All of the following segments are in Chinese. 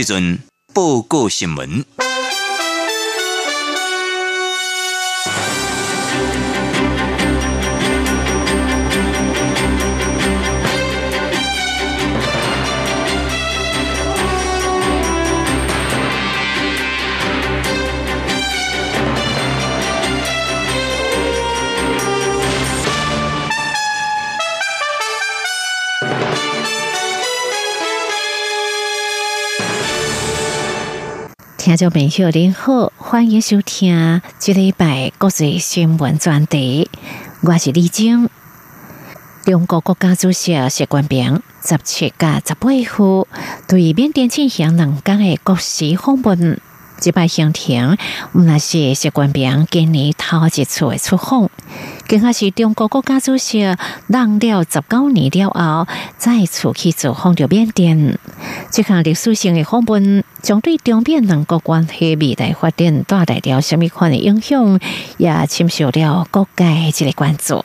即阵报告新闻。听众朋友您好，欢迎收听这礼拜国际新闻专题。我是李晶。中国国家主席习近平十七加十八号对缅甸进行两天的国事访问。这摆行程，毋那是习近平今年头一次的出访，更加是中国国家主席当了十九年了后再次去造访着缅甸。这项历史性诶访问，将对中缅两国关系未来发展带来了什么款诶影响，也深受了各界一个关注。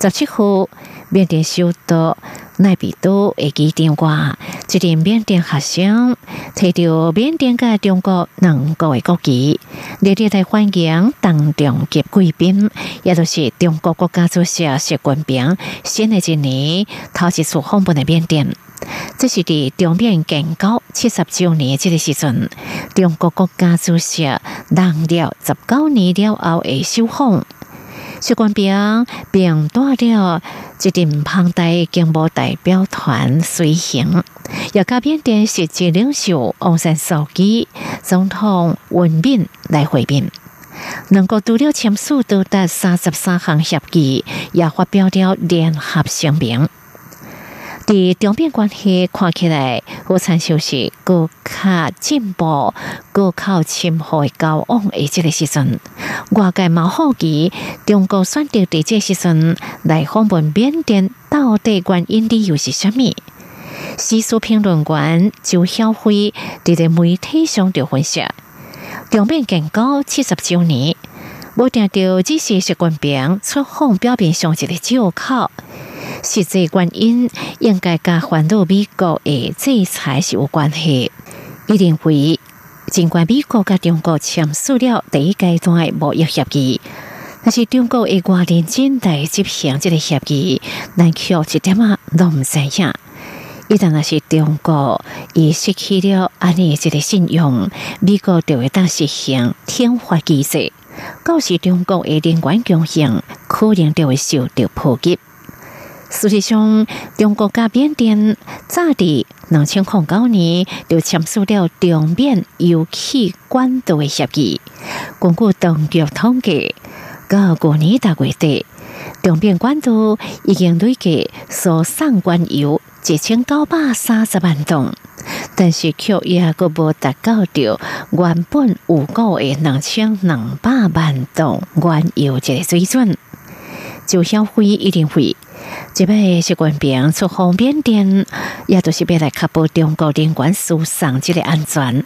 十七号，缅甸首都奈比多的机场外，一名缅甸学生提着缅甸甲中国两国的国旗，热烈来欢迎当中及贵宾，也就是中国国家主席习近平新的一年头一次访问的缅甸。这是伫中缅建交七十周年这个时阵，中国国家主席当了十九年了后的首访。习近平并带了一阵庞大经贸代表团随行，也甲缅甸实际领袖昂山素基、总统文敏来会面。两国除了签署多达三十三项协议，也发表了联合声明。伫中缅关系看起来，好参像是更较进步、更靠深厚的交往的这个时阵，外界嘛好奇，中国选择伫这时阵来访问缅甸，到底原因理由是啥物？时事评论员周晓辉伫咧媒体上就分析，中缅建交七十周年，无定着只是习近平出访表面上一个借口。实际原因应该甲反对美国的制裁是有关系。伊认为，尽管美国甲中国签署了第一阶段的贸易协议，但是中国会偌认真来执行这个协议，咱却一点啊都毋知影。一旦那是中国已失去了安尼一个信用，美国就会当实行天罚机制，到时中国的人员强行可能就会受到波及。事实上，中国甲缅甸早伫两千零九年就签署了中缅油气管道的协议。根据当局统计，到去年大月底，中缅管道已经累计所送原油一千九百三十万吨，但是却也个无达到着原本有过的两千两百万吨原油这个水准。就消费一定会。即摆习近平出访缅甸，也都是要来确保中国人员输送这个安全，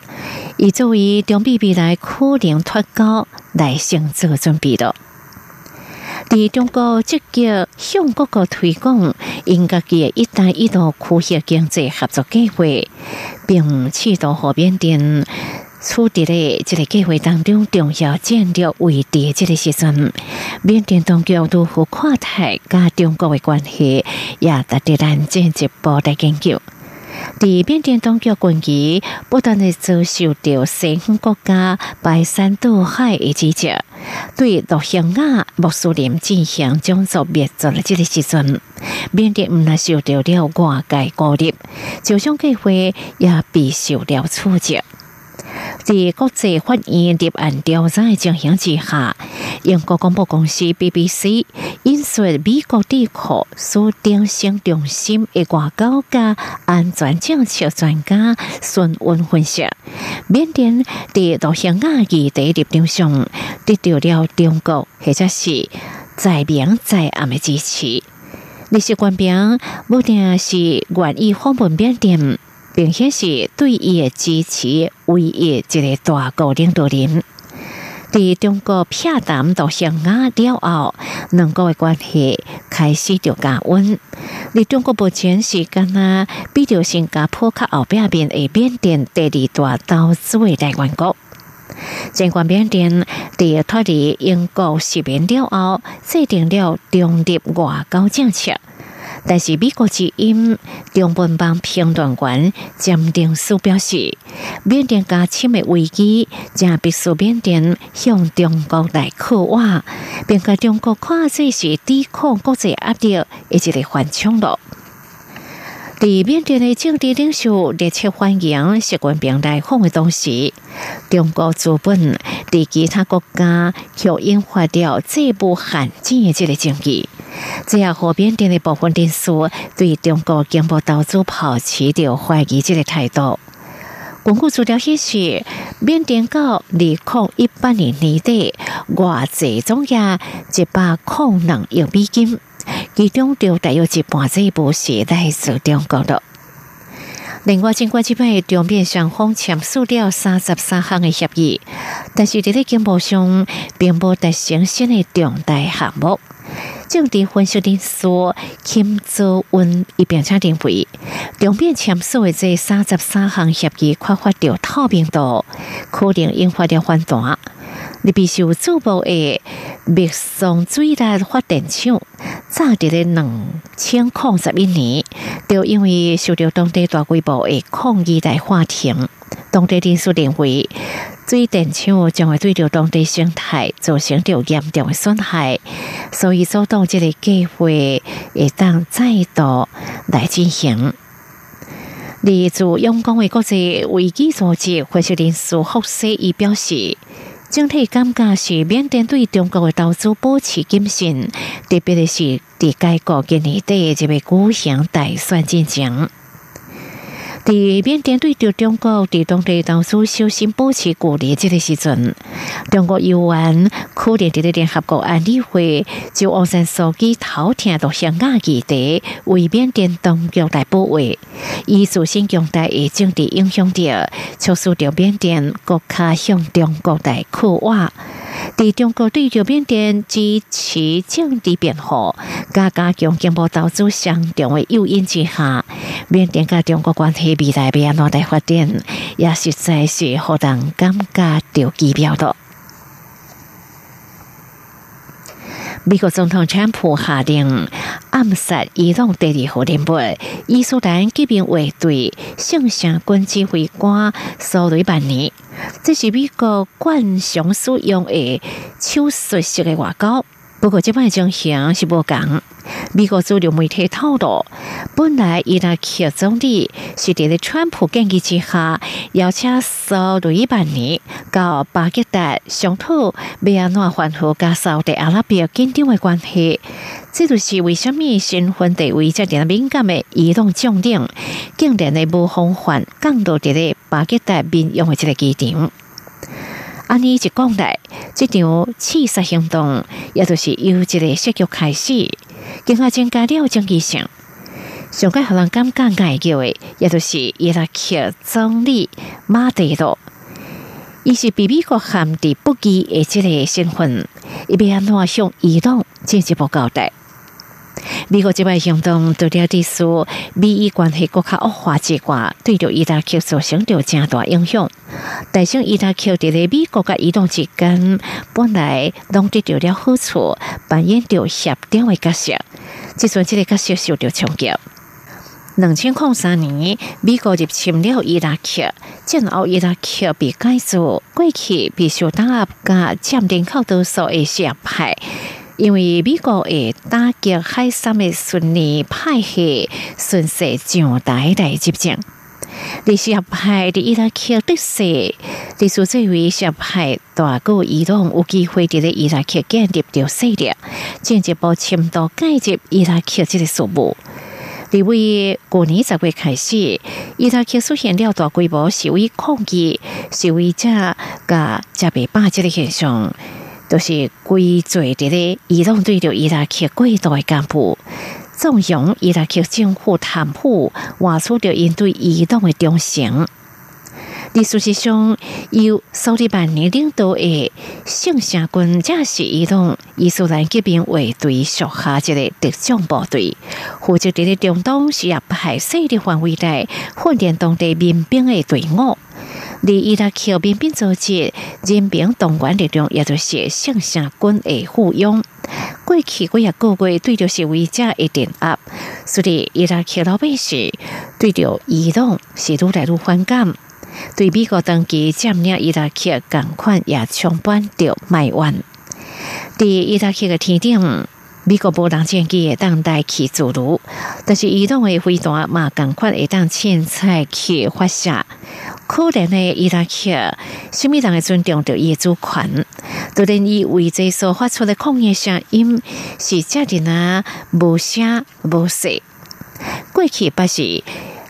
以作为中美未来可能脱钩来先做准备的。伫中国积极向各国推广应该嘅一带一路区域经济合作计划，并企图和缅甸。处伫咧这个计划当中，重要战略位置，这个时阵，缅甸当局如何看待甲中国的关系，也值得咱进一步来研究。伫缅甸当局近期不断的遭受到西方国家排山倒海的指责，对罗兴亚穆斯林进行种族灭绝的这个时阵，缅甸毋但受到了外界孤立，就像计划也备受了挫折。在国际法院立案调查的情形之下，英国广播公司 BBC 引述美国地壳所定性中心的外交家安全政策专家孙文分析，缅甸在罗兴亚议题立场上得到了中国或者是在明在暗的支持。那些官兵不定是愿意访问缅甸。并且是对伊的支持，唯一一个大国领导人。伫中国撇淡到香港了后，两国的关系开始就加温。伫中国目前是干那比着新加坡较后边边诶缅甸第二大投资的来源国。尽管缅甸伫脱离英国殖民了后，制定了中立外交政策。但是美国之音中文版评论员鉴定书表示，缅甸加侵的危机正必须缅甸向中国来靠话，并甲中国看这是抵抗国际压力的一个缓冲路。在缅甸的政治领袖热切欢迎习近平来访的同时，中国资本在其他国家却引发了这部罕见的这个争议。这样，和缅甸的部分人士对中国经贸投资保持着怀疑这个态度。根据资料显示，缅甸到二零一八年年底，外债总额一百零两亿美金，其中就大约一半这一部是来自中国的。另外，尽管这边中缅双方签署了三十三项的协议，但是在经贸上并无达成新的重大项目。政治分析人士，金泽文一边且认为，两边签署的这三十三项协议缺乏着透明度，可能引发了反弹。你必须主播的密松最大发电厂，早伫咧两千零十一年，就因为受到当地大规模的抗议来法庭。当地人士认为，水电厂将会对着当地生态造成着严重的损害，所以阻挡这个计划会当再度来进行。例如，阳光的国际危机组织分析人士霍西伊表示，整体感觉是缅甸对中国的投资保持谨慎，特别是在该国今年底这个举行大选进程。在缅甸对着中国在当地当初小心保持距离这个时阵，中国犹原可能在联合国安理会就昂山素季头天到香港议题为缅甸当局来保卫，以自身强大的政治影响力，促使着缅甸国家向中国来靠话。在中国对着缅甸支持政治辩护、加加强经贸投资相重的诱因之下，缅甸跟中国关系未来要安怎来发展，也实在是互人感觉着奇妙的。美国总统川普下令暗杀伊朗第二号人物伊斯兰革命卫队圣城军指挥官苏雷曼尼，这是美国惯常使用的手术式的外交。不过，这摆情形是无共。美国主流媒体透露，本来伊拉克总理是伫咧川普建议之下，邀请苏雷曼尼到巴格达商讨，要安怎缓和加沙特阿拉伯紧张的关系。这就是为什么身份地位这点敏感的移动将领，竟然的无防范降到伫咧巴格达民用的这个机场。安尼一讲来，这场刺杀行动也就是由这个设局开始，更加增加了争议性。上个互人感觉碍叫的，也就是伊拉克总理马蒂罗，伊是被美国限制不羁的这个身份，伊要安怎向伊朗进一步交代。美国这摆行动除了地说美伊关系国较恶化之外，对着伊拉克造成着正大影响。但是伊拉克伫咧美国甲伊朗之间，本来拢得到了好处，扮演着协调的角色。即阵这个角色受到冲击。两千零三年，美国入侵了伊拉克，战后伊拉克被改造，过去必须打压甲占领靠多数的西派。因为美国会打击海参的顺利派系顺势上台来执政，历史派的伊拉克特色，历史这位石派大个移动有机会伫咧伊拉克建立着势力，进一步深度介入伊拉克这个事务。伫为过年十月开始，伊拉克出现了大规模示威抗议，示威者甲加被霸击的现象，都是归罪伫咧移动对着伊拉克贵度的干部。纵容伊拉克政府谈判，画出着应对移动的中心。历事实上，由苏利班尼领导的圣城军，正是移动伊斯兰革命卫队属下一个特种部队，负责伫咧中东西亚派势力范围内训练当地民兵的队伍。离伊拉克民兵组织人民动员力量，也就是圣城军的附庸。过去几日个月对着示威者的镇压，所以伊拉克老百姓对着移动是愈来愈反感。对美国当局占领伊拉克，赶快也充满着埋怨。伫伊拉克的天顶，美国无人战机会当代去自如，但是移动的飞弹嘛，赶快会当凊彩去发射。可怜的伊拉克，什么人会尊重着伊主权？都连伊为这所发出的抗议声音，是家的啊，无声无息。过去不是。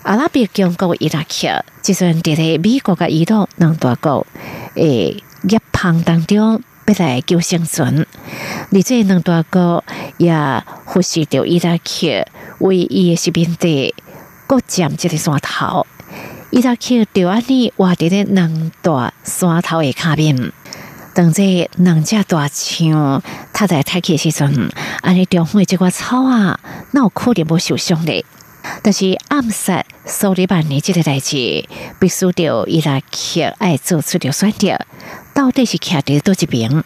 阿拉伯强国伊拉克，就算伫咧美国甲移动两大国诶一旁当中，不来求生存。而这两大国也忽视着伊拉克为伊嘅士兵地各占一个山头。伊拉克就安尼活伫咧两大山头嘅下面，当这两只大象踏在太起时阵，安尼中方即个草啊，那有可能无受伤咧？但是暗杀苏里曼尼即个代志，必须着伊拉克爱做出着选择，到底是徛伫倒一边？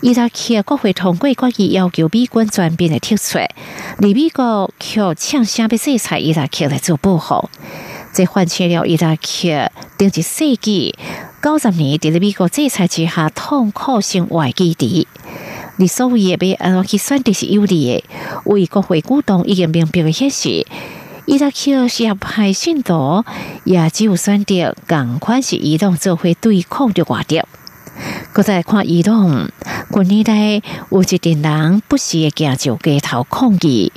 伊拉克国会通过决议，要求美军全面的撤出，而美国却抢先被制裁伊拉克来做保护，这唤起了伊拉克顶一世纪九十年伫咧美国制裁之下痛苦生活基地。你所谓的被安拉去选的是有利的，为国会股东已经明白的显示。伊拉克是要派信徒，也只有选择共款是移动做会对抗的话题。搁再看移动，近年来有一群人不时会行就街头抗议，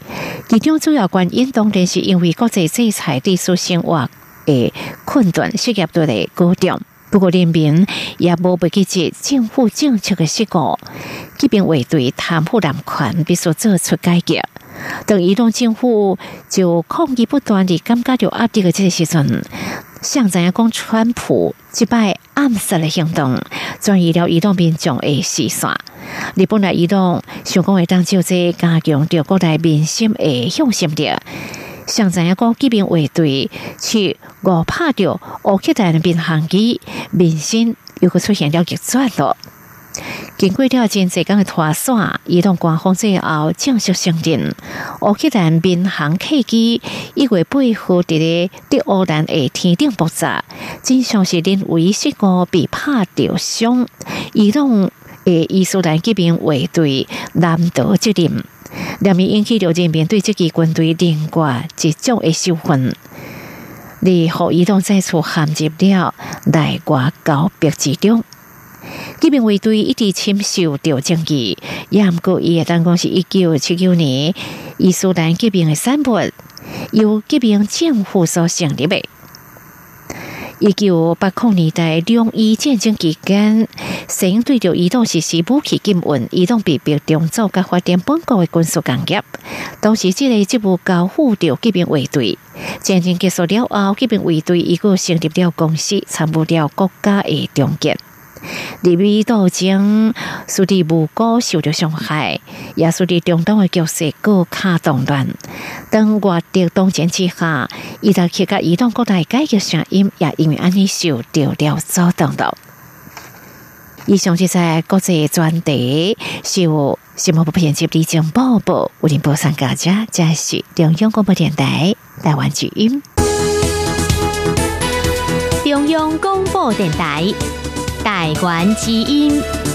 其中主要原因当然是因为国际制裁对苏生活的困顿，失业率的高涨。不过人民也无不记住政府政策的失误，即便为对贪腐人权必须做出改革。等移动政府就抗议不断的感觉到压力的这个时阵，像怎样讲川普击败暗杀的行动，转移了移动民众的视线。日本来移动想讲会当就这加强着国内民心的向心力，像这样个骑兵卫队去误拍着乌克兰的民航机，民心又会出现了逆转了。经过了真济天的拖线，移动官方最后正式承认，乌克兰民航客机一月八号伫咧伫乌兰的天顶爆炸，真相是因为失误被拍掉伤，移动的伊斯兰革命卫队难得责任，两面引起了人民对这支军队另外一种的仇恨，你和移动再次陷入了内外交别之中。革命卫队一直亲受着争议，也毋过伊也当讲是一九七九年伊斯兰革命的产物，由革命政府所成立的。一九八零年代两伊战争期间，先对着移动实施武器禁运，移动被迫重组甲发展本国的军事工业。当时这个职务交付着革命卫队。战争结束了后，革命卫队一个成立了公司，参与了国家的重建。利比斗争，苏迪无辜受到伤害，也苏迪中东的局势更加动乱。当外敌东前之下，伊拉克甲移动国内改革声音也因为安尼受到了阻挡到。以上就在国际专题，是由新闻部编辑李静报报，为您播送大家，这是中央广播电台台湾之音。中央广播电台。代管基因。